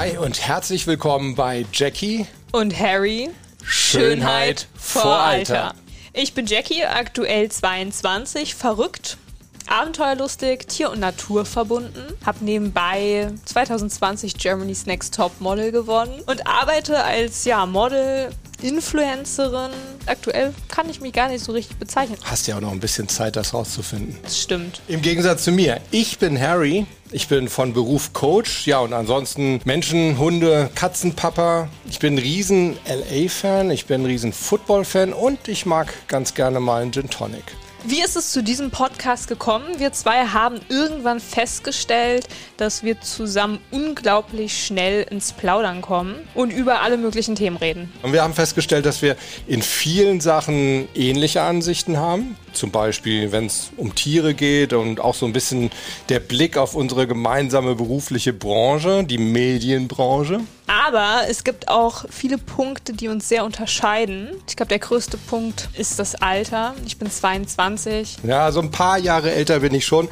Hi und herzlich willkommen bei Jackie und Harry. Schönheit, vor Alter. Ich bin Jackie, aktuell 22, verrückt, abenteuerlustig, Tier- und Natur verbunden, habe nebenbei 2020 Germany's Next Top Model gewonnen und arbeite als ja, Model, Influencerin. Aktuell kann ich mich gar nicht so richtig bezeichnen. Hast ja auch noch ein bisschen Zeit, das rauszufinden. Das stimmt. Im Gegensatz zu mir. Ich bin Harry. Ich bin von Beruf Coach. Ja, und ansonsten Menschen, Hunde, Katzenpapa. Ich bin ein riesen LA-Fan. Ich bin ein riesen Football-Fan. Und ich mag ganz gerne mal einen Gin Tonic. Wie ist es zu diesem Podcast gekommen? Wir zwei haben irgendwann festgestellt, dass wir zusammen unglaublich schnell ins Plaudern kommen und über alle möglichen Themen reden. Und wir haben festgestellt, dass wir in vielen Sachen ähnliche Ansichten haben. Zum Beispiel, wenn es um Tiere geht und auch so ein bisschen der Blick auf unsere gemeinsame berufliche Branche, die Medienbranche. Aber es gibt auch viele Punkte, die uns sehr unterscheiden. Ich glaube, der größte Punkt ist das Alter. Ich bin 22. Ja, so ein paar Jahre älter bin ich schon.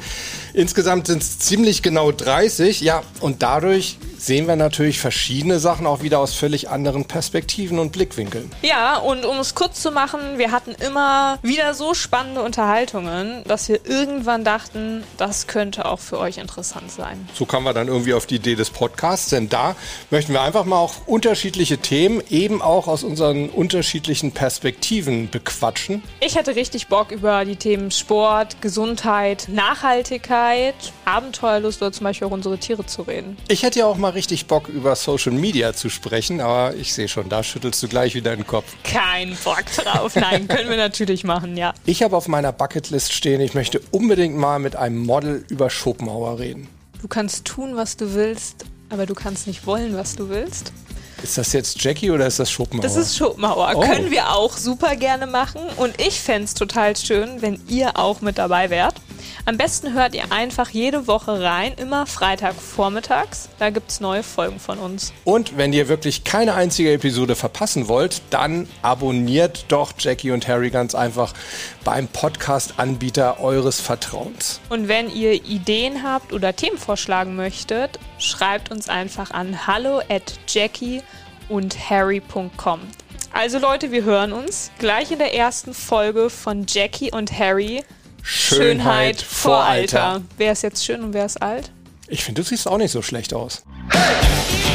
Insgesamt sind es ziemlich genau 30. Ja, und dadurch sehen wir natürlich verschiedene Sachen auch wieder aus völlig anderen Perspektiven und Blickwinkeln. Ja, und um es kurz zu machen, wir hatten immer wieder so spannende Unterhaltungen, dass wir irgendwann dachten, das könnte auch für euch interessant sein. So kamen wir dann irgendwie auf die Idee des Podcasts, denn da möchten wir einfach mal auch unterschiedliche Themen eben auch aus unseren unterschiedlichen Perspektiven bequatschen. Ich hätte richtig Bock über die Themen Sport, Gesundheit, Nachhaltigkeit, Abenteuerlust oder zum Beispiel auch unsere Tiere zu reden. Ich hätte ja auch mal mal richtig Bock, über Social Media zu sprechen, aber ich sehe schon, da schüttelst du gleich wieder den Kopf. Kein Bock drauf. Nein, können wir natürlich machen, ja. Ich habe auf meiner Bucketlist stehen, ich möchte unbedingt mal mit einem Model über Schopenhauer reden. Du kannst tun, was du willst, aber du kannst nicht wollen, was du willst. Ist das jetzt Jackie oder ist das Schopenhauer? Das ist Schopenhauer. Oh. Können wir auch super gerne machen. Und ich fände es total schön, wenn ihr auch mit dabei wärt. Am besten hört ihr einfach jede Woche rein, immer Freitag vormittags. Da gibt es neue Folgen von uns. Und wenn ihr wirklich keine einzige Episode verpassen wollt, dann abonniert doch Jackie und Harry ganz einfach beim Podcast-Anbieter eures Vertrauens. Und wenn ihr Ideen habt oder Themen vorschlagen möchtet, schreibt uns einfach an hallo at Jackie und harry.com. Also Leute, wir hören uns gleich in der ersten Folge von Jackie und Harry. Schönheit, vor Alter. Wer ist jetzt schön und wer ist alt? Ich finde, du siehst auch nicht so schlecht aus. Hey!